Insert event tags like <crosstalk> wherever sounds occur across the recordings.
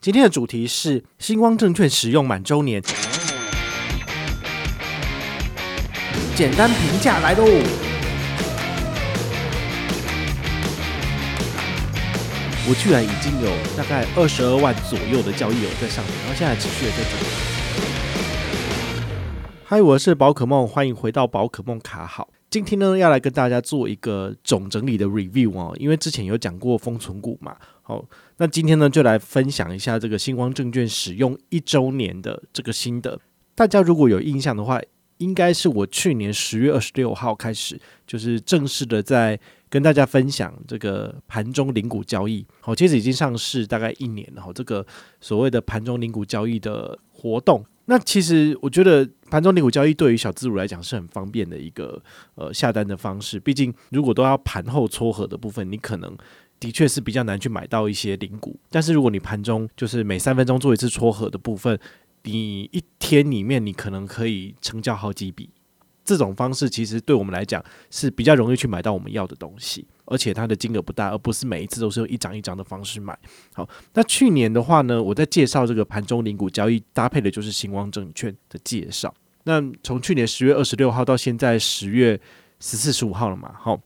今天的主题是星光证券使用满周年，简单评价来喽。我居然已经有大概二十二万左右的交易额在上面，然后现在持续的在涨。嗨，我是宝可梦，欢迎回到宝可梦卡好。今天呢，要来跟大家做一个总整理的 review 哦，因为之前有讲过封存股嘛。好，那今天呢，就来分享一下这个星光证券使用一周年的这个心得。大家如果有印象的话，应该是我去年十月二十六号开始，就是正式的在跟大家分享这个盘中零股交易。好，其实已经上市大概一年了。好，这个所谓的盘中零股交易的活动，那其实我觉得盘中零股交易对于小资主来讲是很方便的一个呃下单的方式。毕竟如果都要盘后撮合的部分，你可能。的确是比较难去买到一些零股，但是如果你盘中就是每三分钟做一次撮合的部分，你一天里面你可能可以成交好几笔，这种方式其实对我们来讲是比较容易去买到我们要的东西，而且它的金额不大，而不是每一次都是用一张一张的方式买。好，那去年的话呢，我在介绍这个盘中零股交易搭配的就是星光证券的介绍。那从去年十月二十六号到现在十月十四十五号了嘛，好，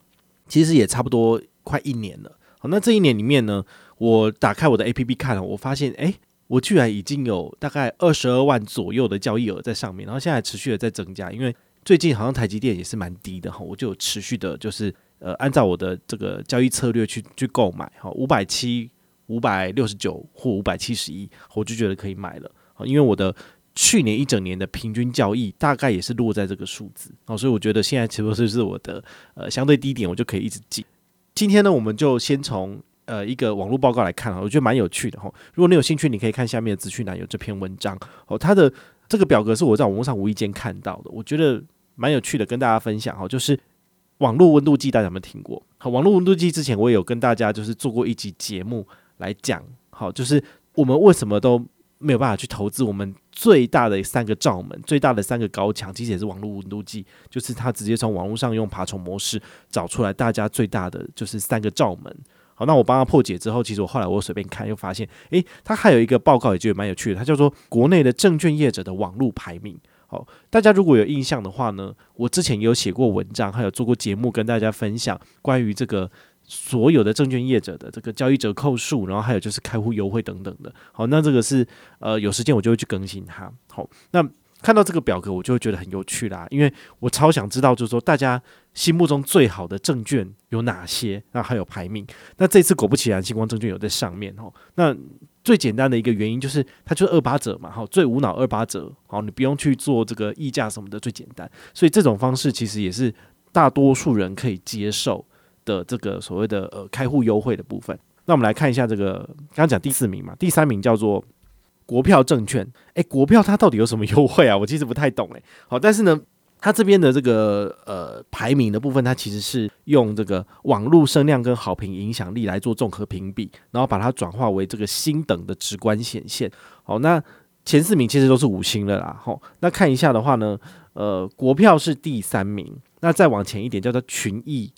其实也差不多快一年了。好，那这一年里面呢，我打开我的 APP 看了，我发现，诶，我居然已经有大概二十二万左右的交易额在上面，然后现在持续的在增加，因为最近好像台积电也是蛮低的哈，我就有持续的，就是呃，按照我的这个交易策略去去购买，哈，五百七、五百六十九或五百七十一，我就觉得可以买了，好，因为我的去年一整年的平均交易大概也是落在这个数字，好，所以我觉得现在其实是我的呃相对低点，我就可以一直进。今天呢，我们就先从呃一个网络报告来看啊，我觉得蛮有趣的哈。如果你有兴趣，你可以看下面的资讯栏有这篇文章哦。它的这个表格是我在网络上无意间看到的，我觉得蛮有趣的，跟大家分享哈。就是网络温度计，大家有没有听过？好，网络温度计之前我也有跟大家就是做过一集节目来讲，好，就是我们为什么都没有办法去投资我们最大的三个罩门，最大的三个高墙，其实也是网络温度计，就是它直接从网络上用爬虫模式找出来大家最大的就是三个罩门。好，那我帮他破解之后，其实我后来我随便看又发现，诶，它还有一个报告也觉得蛮有趣的，它叫做国内的证券业者的网络排名。好，大家如果有印象的话呢，我之前有写过文章，还有做过节目跟大家分享关于这个。所有的证券业者的这个交易折扣数，然后还有就是开户优惠等等的，好，那这个是呃有时间我就会去更新它。好，那看到这个表格我就会觉得很有趣啦，因为我超想知道就是说大家心目中最好的证券有哪些，那还有排名。那这次果不其然，星光证券有在上面哦。那最简单的一个原因就是它就是二八折嘛，好，最无脑二八折，好，你不用去做这个议价什么的，最简单。所以这种方式其实也是大多数人可以接受的这个所谓的呃开户优惠的部分，那我们来看一下这个刚刚讲第四名嘛，第三名叫做国票证券，诶，国票它到底有什么优惠啊？我其实不太懂诶。好，但是呢，它这边的这个呃排名的部分，它其实是用这个网络声量跟好评影响力来做综合评比，然后把它转化为这个星等的直观显现。好，那前四名其实都是五星了啦。好，那看一下的话呢，呃，国票是第三名，那再往前一点叫做群益。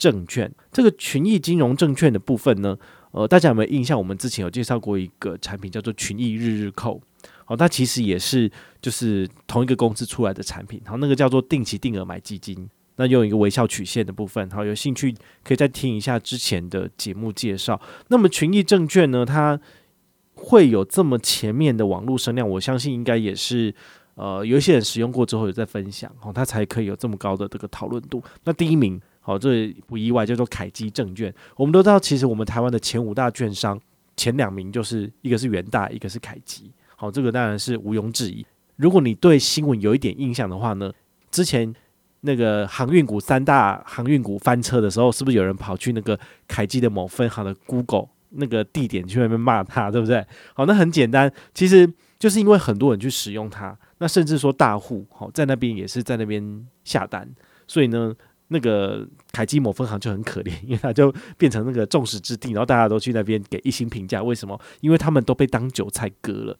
证券这个群益金融证券的部分呢，呃，大家有没有印象？我们之前有介绍过一个产品叫做群益日日扣，好，它其实也是就是同一个公司出来的产品，好，那个叫做定期定额买基金，那用一个微笑曲线的部分，好，有兴趣可以再听一下之前的节目介绍。那么群益证券呢，它会有这么前面的网络声量，我相信应该也是呃有一些人使用过之后有在分享，好，它才可以有这么高的这个讨论度。那第一名。好，这不意外，叫做凯基证券。我们都知道，其实我们台湾的前五大券商前两名就是一个是元大，一个是凯基。好，这个当然是毋庸置疑。如果你对新闻有一点印象的话呢，之前那个航运股三大航运股翻车的时候，是不是有人跑去那个凯基的某分行的 Google 那个地点去那边骂他，对不对？好，那很简单，其实就是因为很多人去使用它，那甚至说大户好在那边也是在那边下单，所以呢。那个凯基某分行就很可怜，<laughs> 因为它就变成那个众矢之的，然后大家都去那边给一星评价。为什么？因为他们都被当韭菜割了。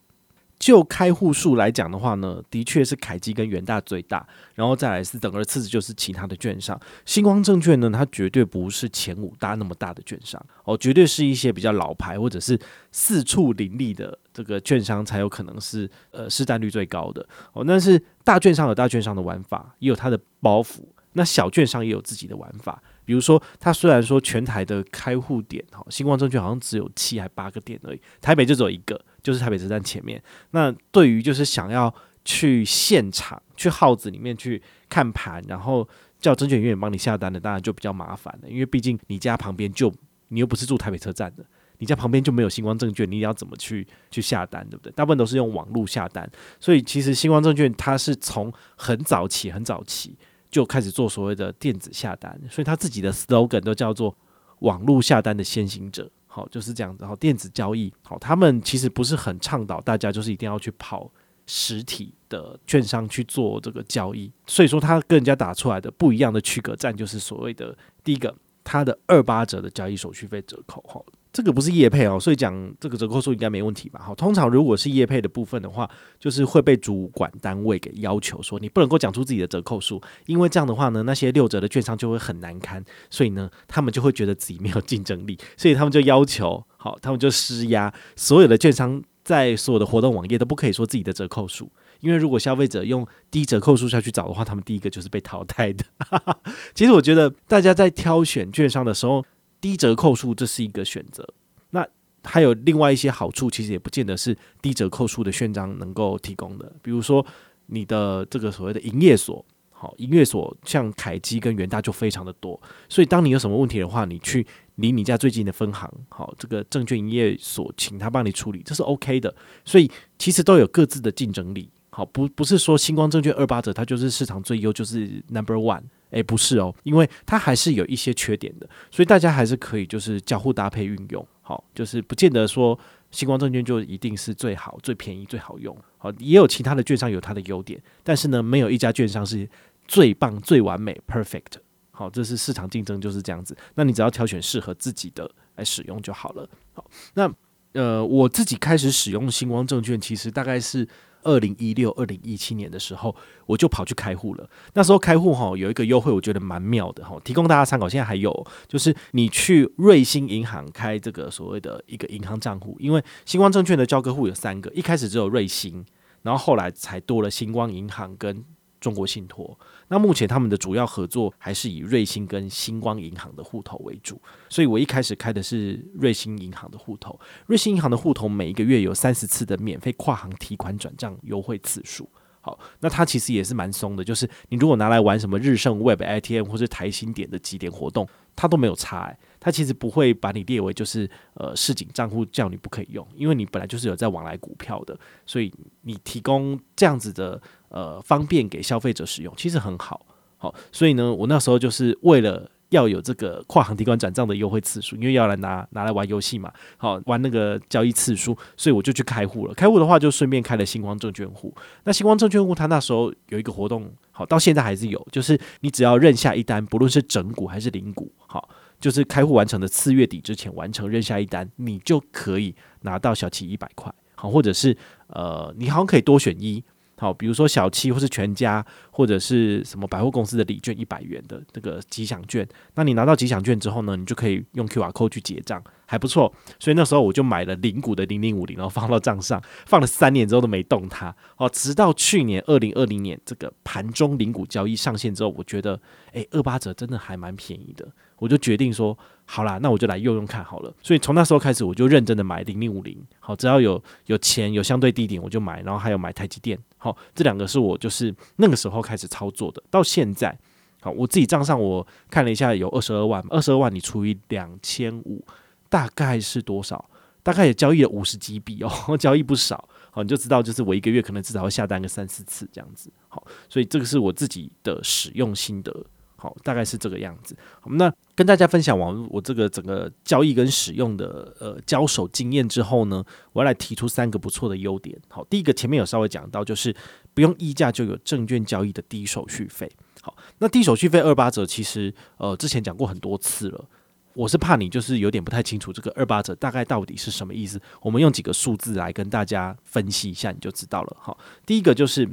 就开户数来讲的话呢，的确是凯基跟元大最大，然后再来是等而次之就是其他的券商。新光证券呢，它绝对不是前五大那么大的券商哦，绝对是一些比较老牌或者是四处林立的这个券商才有可能是呃市占率最高的哦。但是大券商有大券商的玩法，也有它的包袱，那小券商也有自己的玩法。比如说，它虽然说全台的开户点哈，新光证券好像只有七还八个点而已，台北就只有一个。就是台北车站前面。那对于就是想要去现场去号子里面去看盘，然后叫证券营业员帮你下单的，当然就比较麻烦了。因为毕竟你家旁边就你又不是住台北车站的，你家旁边就没有新光证券，你要怎么去去下单，对不对？大部分都是用网络下单。所以其实新光证券它是从很早期很早期就开始做所谓的电子下单，所以他自己的 slogan 都叫做网络下单的先行者。好，就是这样子。然后电子交易，好，他们其实不是很倡导大家就是一定要去跑实体的券商去做这个交易。所以说，他跟人家打出来的不一样的区隔战，就是所谓的第一个，它的二八折的交易手续费折扣。好。这个不是业配哦，所以讲这个折扣数应该没问题吧？好，通常如果是业配的部分的话，就是会被主管单位给要求说，你不能够讲出自己的折扣数，因为这样的话呢，那些六折的券商就会很难堪，所以呢，他们就会觉得自己没有竞争力，所以他们就要求，好，他们就施压，所有的券商在所有的活动网页都不可以说自己的折扣数，因为如果消费者用低折扣数下去找的话，他们第一个就是被淘汰的。<laughs> 其实我觉得大家在挑选券商的时候，低折扣数这是一个选择，那还有另外一些好处，其实也不见得是低折扣数的券商能够提供的。比如说你的这个所谓的营业所，好，营业所像凯基跟元大就非常的多，所以当你有什么问题的话，你去离你家最近的分行，好，这个证券营业所，请他帮你处理，这是 OK 的。所以其实都有各自的竞争力，好，不不是说星光证券二八折它就是市场最优，就是 Number One。诶，不是哦，因为它还是有一些缺点的，所以大家还是可以就是交互搭配运用，好，就是不见得说星光证券就一定是最好、最便宜、最好用，好，也有其他的券商有它的优点，但是呢，没有一家券商是最棒、最完美、perfect，好，这是市场竞争就是这样子，那你只要挑选适合自己的来使用就好了，好，那呃，我自己开始使用星光证券，其实大概是。二零一六、二零一七年的时候，我就跑去开户了。那时候开户哈，有一个优惠，我觉得蛮妙的哈，提供大家参考。现在还有，就是你去瑞星银行开这个所谓的一个银行账户，因为星光证券的交割户有三个，一开始只有瑞星，然后后来才多了星光银行跟中国信托。那目前他们的主要合作还是以瑞星跟星光银行的户头为主，所以我一开始开的是瑞星银行的户头。瑞星银行的户头每一个月有三十次的免费跨行提款转账优惠次数。好，那它其实也是蛮松的，就是你如果拿来玩什么日盛 Web ATM 或是台新点的几点活动，它都没有差欸。它其实不会把你列为就是呃市井账户叫你不可以用，因为你本来就是有在往来股票的，所以你提供这样子的。呃，方便给消费者使用，其实很好，好，所以呢，我那时候就是为了要有这个跨行提款转账的优惠次数，因为要来拿拿来玩游戏嘛，好，玩那个交易次数，所以我就去开户了。开户的话，就顺便开了星光证券户。那星光证券户，它那时候有一个活动，好，到现在还是有，就是你只要认下一单，不论是整股还是零股，好，就是开户完成的次月底之前完成认下一单，你就可以拿到小七一百块，好，或者是呃，你好像可以多选一。好，比如说小七或是全家或者是什么百货公司的礼券一百元的那个吉祥券，那你拿到吉祥券之后呢，你就可以用 QR code 去结账，还不错。所以那时候我就买了零股的零零五零，然后放到账上，放了三年之后都没动它。哦，直到去年二零二零年这个盘中零股交易上线之后，我觉得，诶，二八折真的还蛮便宜的。我就决定说，好啦，那我就来用用看好了。所以从那时候开始，我就认真的买零零五零。好，只要有有钱有相对低点，我就买。然后还有买台积电。好，这两个是我就是那个时候开始操作的。到现在，好，我自己账上我看了一下，有二十二万。二十二万你除以两千五，大概是多少？大概也交易了五十几笔哦，<laughs> 交易不少。好，你就知道，就是我一个月可能至少会下单个三四次这样子。好，所以这个是我自己的使用心得。好，大概是这个样子。好，那跟大家分享完我这个整个交易跟使用的呃交手经验之后呢，我要来提出三个不错的优点。好，第一个前面有稍微讲到，就是不用溢价就有证券交易的低手续费。好，那低手续费二八折其实呃之前讲过很多次了。我是怕你就是有点不太清楚这个二八折大概到底是什么意思。我们用几个数字来跟大家分析一下，你就知道了。好，第一个就是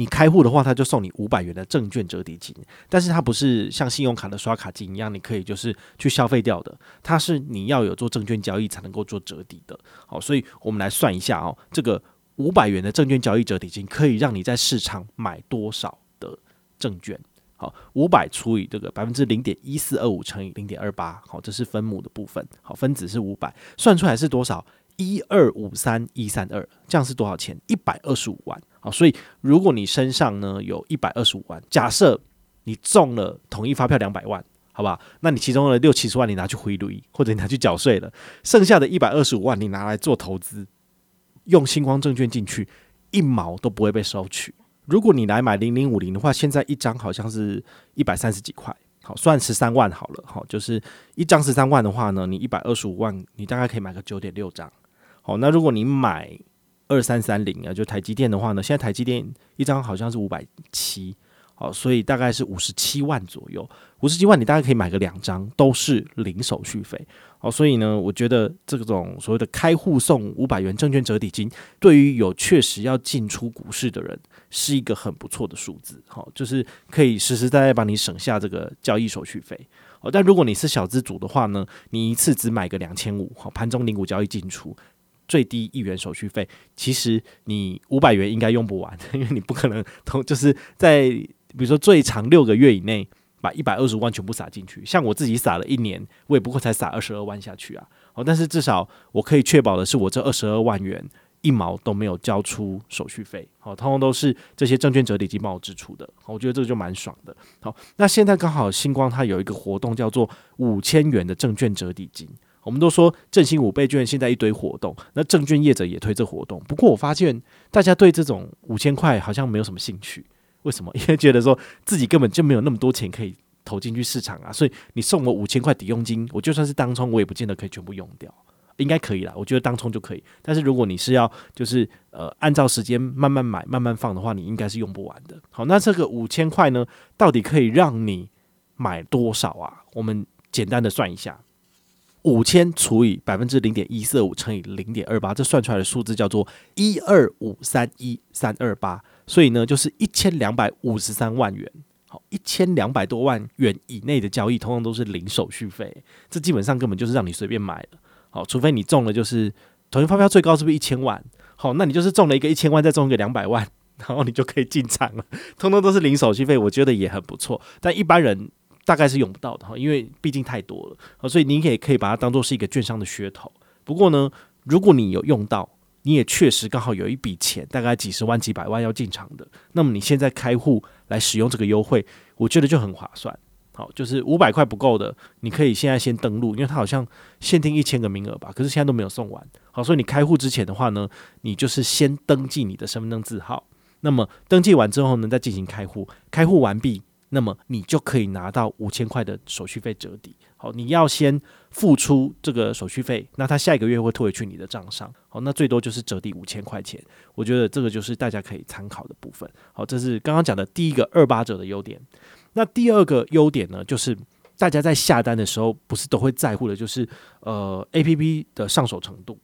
你开户的话，他就送你五百元的证券折抵金，但是它不是像信用卡的刷卡金一样，你可以就是去消费掉的，它是你要有做证券交易才能够做折抵的。好，所以我们来算一下哦，这个五百元的证券交易折抵金可以让你在市场买多少的证券？好，五百除以这个百分之零点一四二五乘以零点二八，好，这是分母的部分。好，分子是五百，算出来是多少？一二五三一三二，这样是多少钱？一百二十五万。好，所以如果你身上呢有一百二十五万，假设你中了统一发票两百万，好吧？那你其中的六七十万你拿去汇率，或者你拿去缴税了，剩下的一百二十五万你拿来做投资，用星光证券进去，一毛都不会被收取。如果你来买零零五零的话，现在一张好像是一百三十几块，好，算十三万好了，好，就是一张十三万的话呢，你一百二十五万，你大概可以买个九点六张，好，那如果你买二三三零啊，就台积电的话呢，现在台积电一张好像是五百七。好，所以大概是五十七万左右，五十七万你大概可以买个两张，都是零手续费。好，所以呢，我觉得这种所谓的开户送五百元证券折抵金，对于有确实要进出股市的人，是一个很不错的数字。好，就是可以实实在在帮你省下这个交易手续费。好，但如果你是小资主的话呢，你一次只买个两千五，好，盘中零股交易进出，最低一元手续费，其实你五百元应该用不完，<laughs> 因为你不可能同就是在。比如说，最长六个月以内把一百二十万全部撒进去，像我自己撒了一年，我也不过才撒二十二万下去啊。哦，但是至少我可以确保的是，我这二十二万元一毛都没有交出手续费，好，通通都是这些证券折抵金帮我支出的。我觉得这个就蛮爽的。好，那现在刚好星光它有一个活动叫做五千元的证券折抵金。我们都说振兴五倍券现在一堆活动，那证券业者也推这活动。不过我发现大家对这种五千块好像没有什么兴趣。为什么？<laughs> 因为觉得说自己根本就没有那么多钱可以投进去市场啊，所以你送我五千块抵用金，我就算是当冲，我也不见得可以全部用掉。应该可以啦，我觉得当冲就可以。但是如果你是要就是呃按照时间慢慢买、慢慢放的话，你应该是用不完的。好，那这个五千块呢，到底可以让你买多少啊？我们简单的算一下，五千除以百分之零点一四五乘以零点二八，这算出来的数字叫做一二五三一三二八。所以呢，就是一千两百五十三万元，好，一千两百多万元以内的交易，通通都是零手续费，这基本上根本就是让你随便买了，好，除非你中了，就是统一发票最高是不是一千万？好，那你就是中了一个一千万，再中一个两百万，然后你就可以进场了，通通都是零手续费，我觉得也很不错，但一般人大概是用不到的哈，因为毕竟太多了，好，所以你也可以把它当做是一个券商的噱头。不过呢，如果你有用到。你也确实刚好有一笔钱，大概几十万、几百万要进场的，那么你现在开户来使用这个优惠，我觉得就很划算。好，就是五百块不够的，你可以现在先登录，因为它好像限定一千个名额吧，可是现在都没有送完。好，所以你开户之前的话呢，你就是先登记你的身份证字号，那么登记完之后呢，再进行开户，开户完毕。那么你就可以拿到五千块的手续费折抵。好，你要先付出这个手续费，那他下一个月会退回去你的账上。好，那最多就是折抵五千块钱。我觉得这个就是大家可以参考的部分。好，这是刚刚讲的第一个二八折的优点。那第二个优点呢，就是大家在下单的时候不是都会在乎的，就是呃 APP 的上手程度。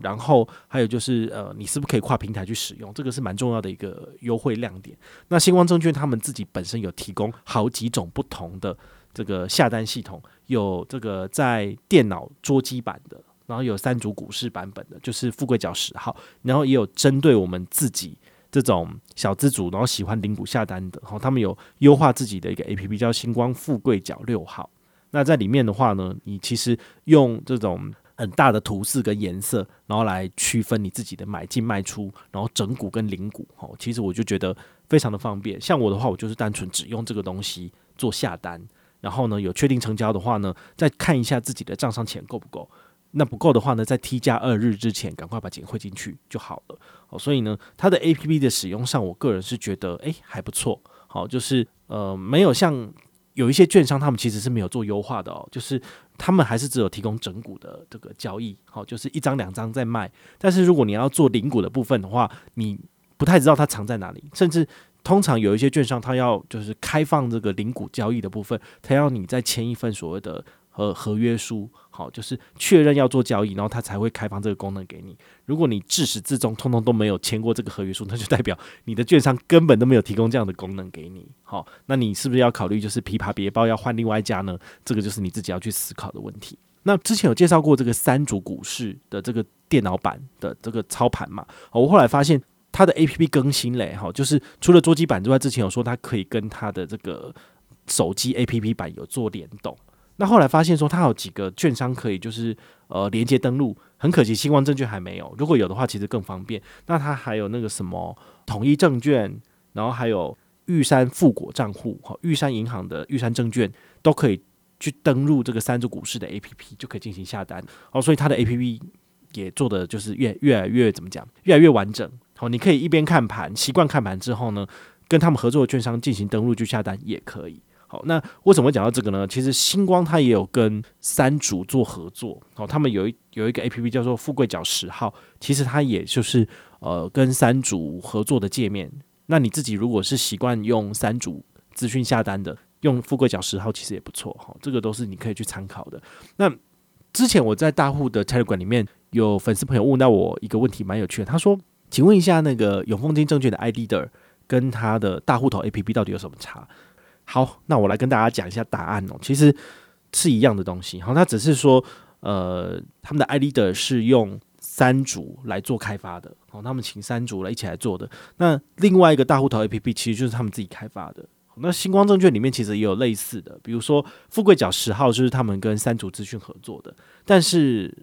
然后还有就是，呃，你是不是可以跨平台去使用？这个是蛮重要的一个优惠亮点。那星光证券他们自己本身有提供好几种不同的这个下单系统，有这个在电脑桌机版的，然后有三组股市版本的，就是富贵角十号，然后也有针对我们自己这种小资主，然后喜欢领股下单的，然后他们有优化自己的一个 APP 叫星光富贵角六号。那在里面的话呢，你其实用这种。很大的图示跟颜色，然后来区分你自己的买进卖出，然后整股跟零股，哦，其实我就觉得非常的方便。像我的话，我就是单纯只用这个东西做下单，然后呢，有确定成交的话呢，再看一下自己的账上钱够不够。那不够的话呢，在 T 加二日之前赶快把钱汇进去就好了。哦，所以呢，它的 APP 的使用上，我个人是觉得诶还不错。好，就是呃没有像。有一些券商，他们其实是没有做优化的哦，就是他们还是只有提供整股的这个交易，好，就是一张两张在卖。但是如果你要做零股的部分的话，你不太知道它藏在哪里。甚至通常有一些券商，它要就是开放这个零股交易的部分，它要你再签一份所谓的呃合约书，好，就是确认要做交易，然后他才会开放这个功能给你。如果你自始至终通通都没有签过这个合约书，那就代表你的券商根本都没有提供这样的功能给你。好，那你是不是要考虑就是琵琶别抱要换另外一家呢？这个就是你自己要去思考的问题。那之前有介绍过这个三组股市的这个电脑版的这个操盘嘛？我后来发现它的 APP 更新嘞，哈，就是除了桌机版之外，之前有说它可以跟它的这个手机 APP 版有做联动。那后来发现说它有几个券商可以就是呃连接登录，很可惜新光证券还没有。如果有的话，其实更方便。那它还有那个什么统一证券，然后还有玉山富国账户，哈，玉山银行的玉山证券都可以。去登录这个三只股市的 APP 就可以进行下单哦，所以它的 APP 也做的就是越越来越怎么讲，越来越完整。好，你可以一边看盘，习惯看盘之后呢，跟他们合作的券商进行登录去下单也可以。好，那为什么会讲到这个呢？其实星光它也有跟三组做合作，哦，他们有一有一个 APP 叫做富贵角十号，其实它也就是呃跟三组合作的界面。那你自己如果是习惯用三组资讯下单的。用富贵角十号其实也不错哈，这个都是你可以去参考的。那之前我在大户的 Telegram 里面有粉丝朋友问到我一个问题，蛮有趣的。他说：“请问一下，那个永丰金证券的 I D 的跟他的大户头 APP 到底有什么差？”好，那我来跟大家讲一下答案哦。其实是一样的东西，好，他只是说，呃，他们的 iLeader 是用三组来做开发的，好，他们请三组来一起来做的。那另外一个大户头 APP 其实就是他们自己开发的。那星光证券里面其实也有类似的，比如说富贵角十号就是他们跟三组资讯合作的，但是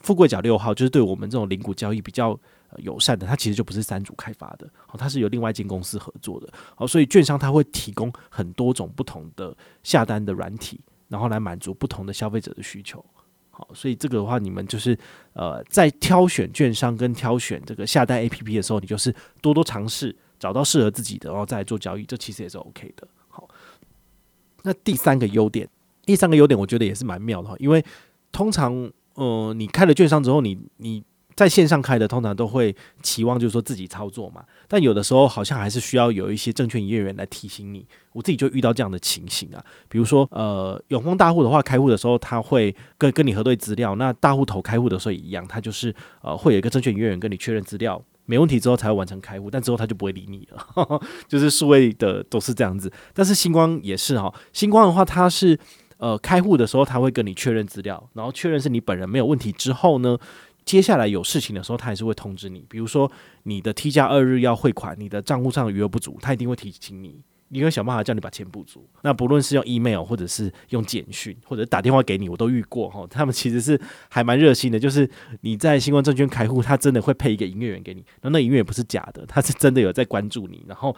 富贵角六号就是对我们这种零股交易比较友善的，它其实就不是三组开发的，哦，它是由另外一间公司合作的，哦，所以券商它会提供很多种不同的下单的软体，然后来满足不同的消费者的需求，好，所以这个的话，你们就是呃在挑选券商跟挑选这个下单 APP 的时候，你就是多多尝试。找到适合自己的，然后再来做交易，这其实也是 OK 的。好，那第三个优点，第三个优点我觉得也是蛮妙的，因为通常，呃，你开了券商之后，你你在线上开的，通常都会期望就是说自己操作嘛，但有的时候好像还是需要有一些证券营业员来提醒你。我自己就遇到这样的情形啊，比如说，呃，永丰大户的话，开户的时候他会跟跟你核对资料，那大户头开户的时候也一样，他就是呃会有一个证券营业员跟你确认资料。没问题之后才会完成开户，但之后他就不会理你了，呵 <laughs> 呵就是数位的都是这样子。但是星光也是哈，星光的话，它是呃开户的时候他会跟你确认资料，然后确认是你本人没有问题之后呢，接下来有事情的时候他还是会通知你，比如说你的 T 加二日要汇款，你的账户上的余额不足，他一定会提醒你。你会想办法叫你把钱补足。那不论是用 email 或者是用简讯，或者打电话给你，我都遇过哈。他们其实是还蛮热心的，就是你在新光证券开户，他真的会配一个营业员给你。那那营业员不是假的，他是真的有在关注你，然后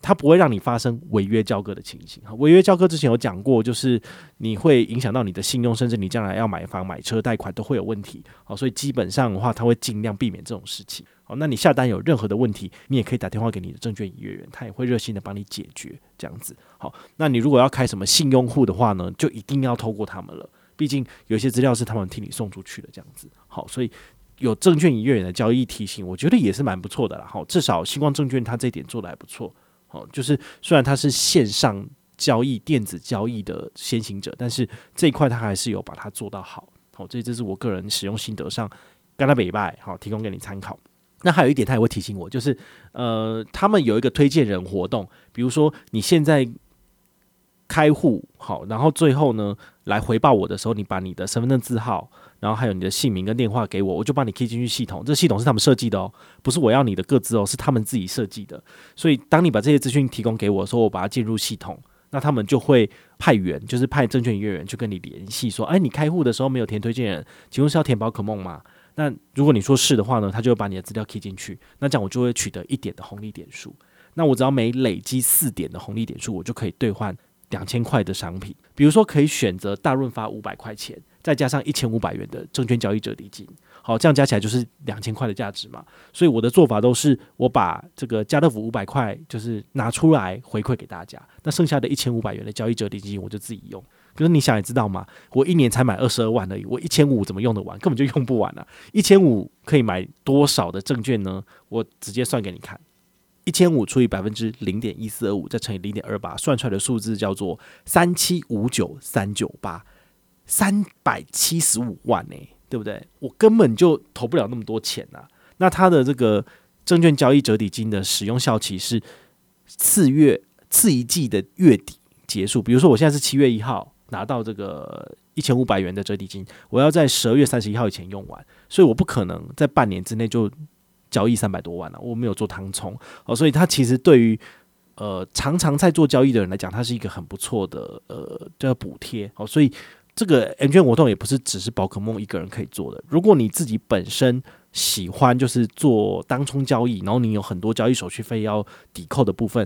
他不会让你发生违约交割的情形。违约交割之前有讲过，就是你会影响到你的信用，甚至你将来要买房、买车、贷款都会有问题。好，所以基本上的话，他会尽量避免这种事情。好，那你下单有任何的问题，你也可以打电话给你的证券营业员，他也会热心的帮你解决这样子。好，那你如果要开什么信用户的话呢，就一定要透过他们了，毕竟有些资料是他们替你送出去的这样子。好，所以有证券营业员的交易提醒，我觉得也是蛮不错的啦。好，至少星光证券它这点做得还不错。好，就是虽然它是线上交易、电子交易的先行者，但是这一块它还是有把它做到好。好，这这是我个人使用心得上，跟他北拜好，提供给你参考。那还有一点，他也会提醒我，就是呃，他们有一个推荐人活动，比如说你现在开户好，然后最后呢来回报我的时候，你把你的身份证字号，然后还有你的姓名跟电话给我，我就帮你 key 进去系统。这系统是他们设计的哦，不是我要你的个资哦，是他们自己设计的。所以当你把这些资讯提供给我的时候，我把它进入系统，那他们就会派员，就是派证券营业员去跟你联系，说，哎，你开户的时候没有填推荐人，请问是要填宝可梦吗？那如果你说是的话呢，他就会把你的资料 key 进去，那这样我就会取得一点的红利点数。那我只要每累积四点的红利点数，我就可以兑换两千块的商品。比如说可以选择大润发五百块钱，再加上一千五百元的证券交易者礼金。好，这样加起来就是两千块的价值嘛。所以我的做法都是，我把这个家乐福五百块就是拿出来回馈给大家，那剩下的一千五百元的交易者礼金我就自己用。可是你想也知道嘛，我一年才买二十二万而已，我一千五怎么用得完？根本就用不完啊！一千五可以买多少的证券呢？我直接算给你看，一千五除以百分之零点一四二五，再乘以零点二八，算出来的数字叫做三七五九三九八。三百七十五万呢、对不对？我根本就投不了那么多钱呐、那他的这个证券交易折抵金的使用效期是次月次一季的月底结束。比如说，我现在是七月一号拿到这个一千五百元的折抵金，我要在十二月三十一号以前用完，所以我不可能在半年之内就交易三百多万了、我没有做当冲哦，所以它其实对于呃常常在做交易的人来讲，它是一个很不错的呃叫补贴哦，所以。这个 M 券活动也不是只是宝可梦一个人可以做的。如果你自己本身喜欢就是做当冲交易，然后你有很多交易手续费要抵扣的部分，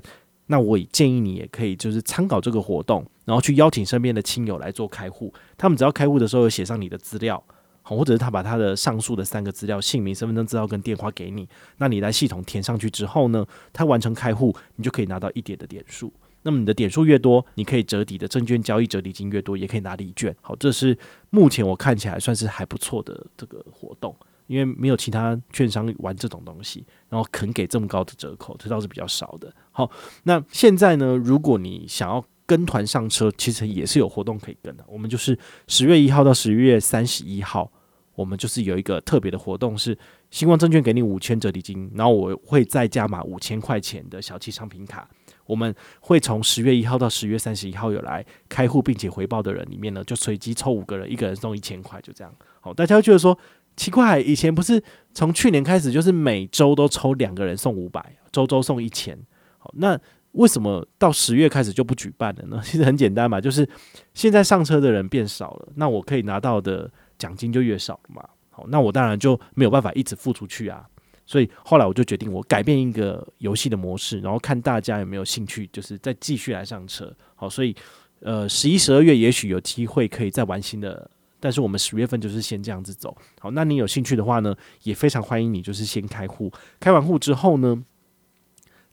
那我也建议你也可以就是参考这个活动，然后去邀请身边的亲友来做开户。他们只要开户的时候写上你的资料，好，或者是他把他的上述的三个资料：姓名、身份证资料跟电话给你，那你来系统填上去之后呢，他完成开户，你就可以拿到一点的点数。那么你的点数越多，你可以折抵的证券交易折抵金越多，也可以拿礼券。好，这是目前我看起来算是还不错的这个活动，因为没有其他券商玩这种东西，然后肯给这么高的折扣，这倒是比较少的。好，那现在呢，如果你想要跟团上车，其实也是有活动可以跟的。我们就是十月一号到十一月三十一号，我们就是有一个特别的活动，是新光证券给你五千折抵金，然后我会再加码五千块钱的小七商品卡。我们会从十月一号到十月三十一号有来开户并且回报的人里面呢，就随机抽五个人，一个人送一千块，就这样。好，大家会觉得说奇怪，以前不是从去年开始就是每周都抽两个人送五百，周周送一千。好，那为什么到十月开始就不举办了呢？其实很简单嘛，就是现在上车的人变少了，那我可以拿到的奖金就越少了嘛。好，那我当然就没有办法一直付出去啊。所以后来我就决定，我改变一个游戏的模式，然后看大家有没有兴趣，就是再继续来上车。好，所以呃，十一、十二月也许有机会可以再玩新的，但是我们十月份就是先这样子走。好，那你有兴趣的话呢，也非常欢迎你，就是先开户，开完户之后呢，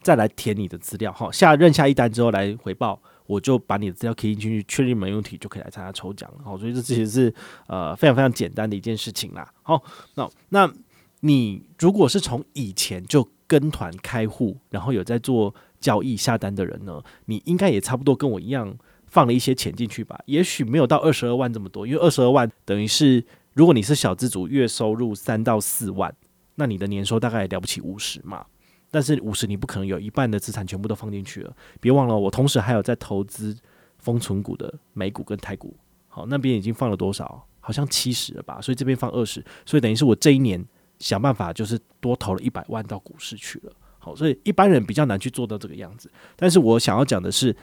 再来填你的资料。好，下认下一单之后来回报，我就把你的资料填进去，确认没问题，就可以来参加抽奖了。好，所以这其实是呃非常非常简单的一件事情啦。好，那那。你如果是从以前就跟团开户，然后有在做交易下单的人呢，你应该也差不多跟我一样放了一些钱进去吧？也许没有到二十二万这么多，因为二十二万等于是如果你是小资主，月收入三到四万，那你的年收大概也了不起五十嘛。但是五十你不可能有一半的资产全部都放进去了，别忘了我同时还有在投资丰存股的美股跟台股。好，那边已经放了多少？好像七十了吧？所以这边放二十，所以等于是我这一年。想办法就是多投了一百万到股市去了，好，所以一般人比较难去做到这个样子。但是我想要讲的是，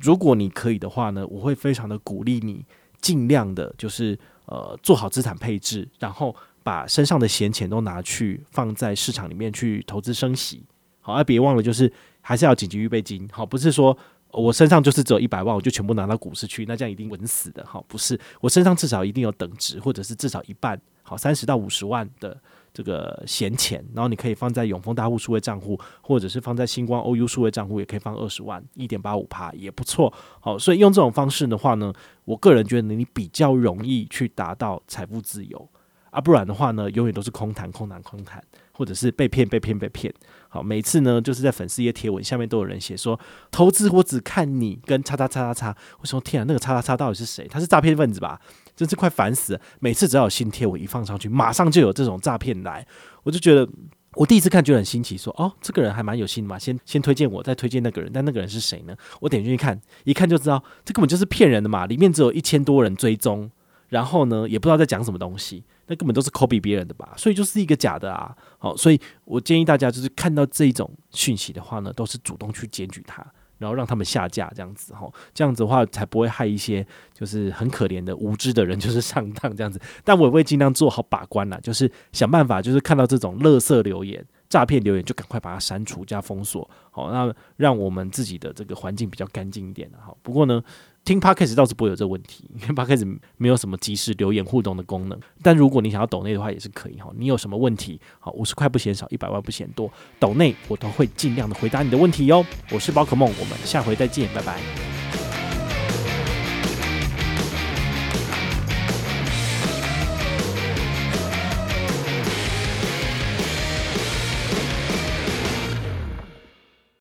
如果你可以的话呢，我会非常的鼓励你，尽量的就是呃做好资产配置，然后把身上的闲钱都拿去放在市场里面去投资升息。好，而别忘了就是还是要紧急预备金。好，不是说我身上就是只有一百万，我就全部拿到股市去，那这样一定稳死的。好，不是，我身上至少一定有等值，或者是至少一半，好，三十到五十万的。这个闲钱，然后你可以放在永丰大户数位账户，或者是放在星光 OU 数位账户，也可以放二十万，一点八五趴也不错。好，所以用这种方式的话呢，我个人觉得你比较容易去达到财富自由，啊，不然的话呢，永远都是空谈、空谈、空谈，或者是被骗、被骗、被骗。好，每次呢，就是在粉丝页贴文下面都有人写说，投资我只看你跟叉叉叉叉叉。我说天啊，那个叉叉叉到底是谁？他是诈骗分子吧？真是快烦死了！每次只要有新贴我一放上去，马上就有这种诈骗来，我就觉得我第一次看就很新奇，说哦，这个人还蛮有心的嘛，先先推荐我，再推荐那个人，但那个人是谁呢？我点进去看，一看就知道，这根本就是骗人的嘛！里面只有一千多人追踪，然后呢，也不知道在讲什么东西，那根本都是 copy 别人的吧，所以就是一个假的啊！好，所以我建议大家就是看到这种讯息的话呢，都是主动去检举他。然后让他们下架，这样子哈，这样子的话才不会害一些就是很可怜的无知的人，就是上当这样子。<laughs> 但我也会尽量做好把关啦，就是想办法，就是看到这种垃圾留言、诈骗留言，就赶快把它删除加封锁。好，那让我们自己的这个环境比较干净一点。好，不过呢。听 Podcast 倒是不会有这个问题，<laughs> 因为 Podcast 没有什么及时留言互动的功能。但如果你想要抖内的话，也是可以哈。你有什么问题，好，五十块不嫌少，一百万不嫌多，抖内我都会尽量的回答你的问题哟。我是宝可梦，我们下回再见，拜拜。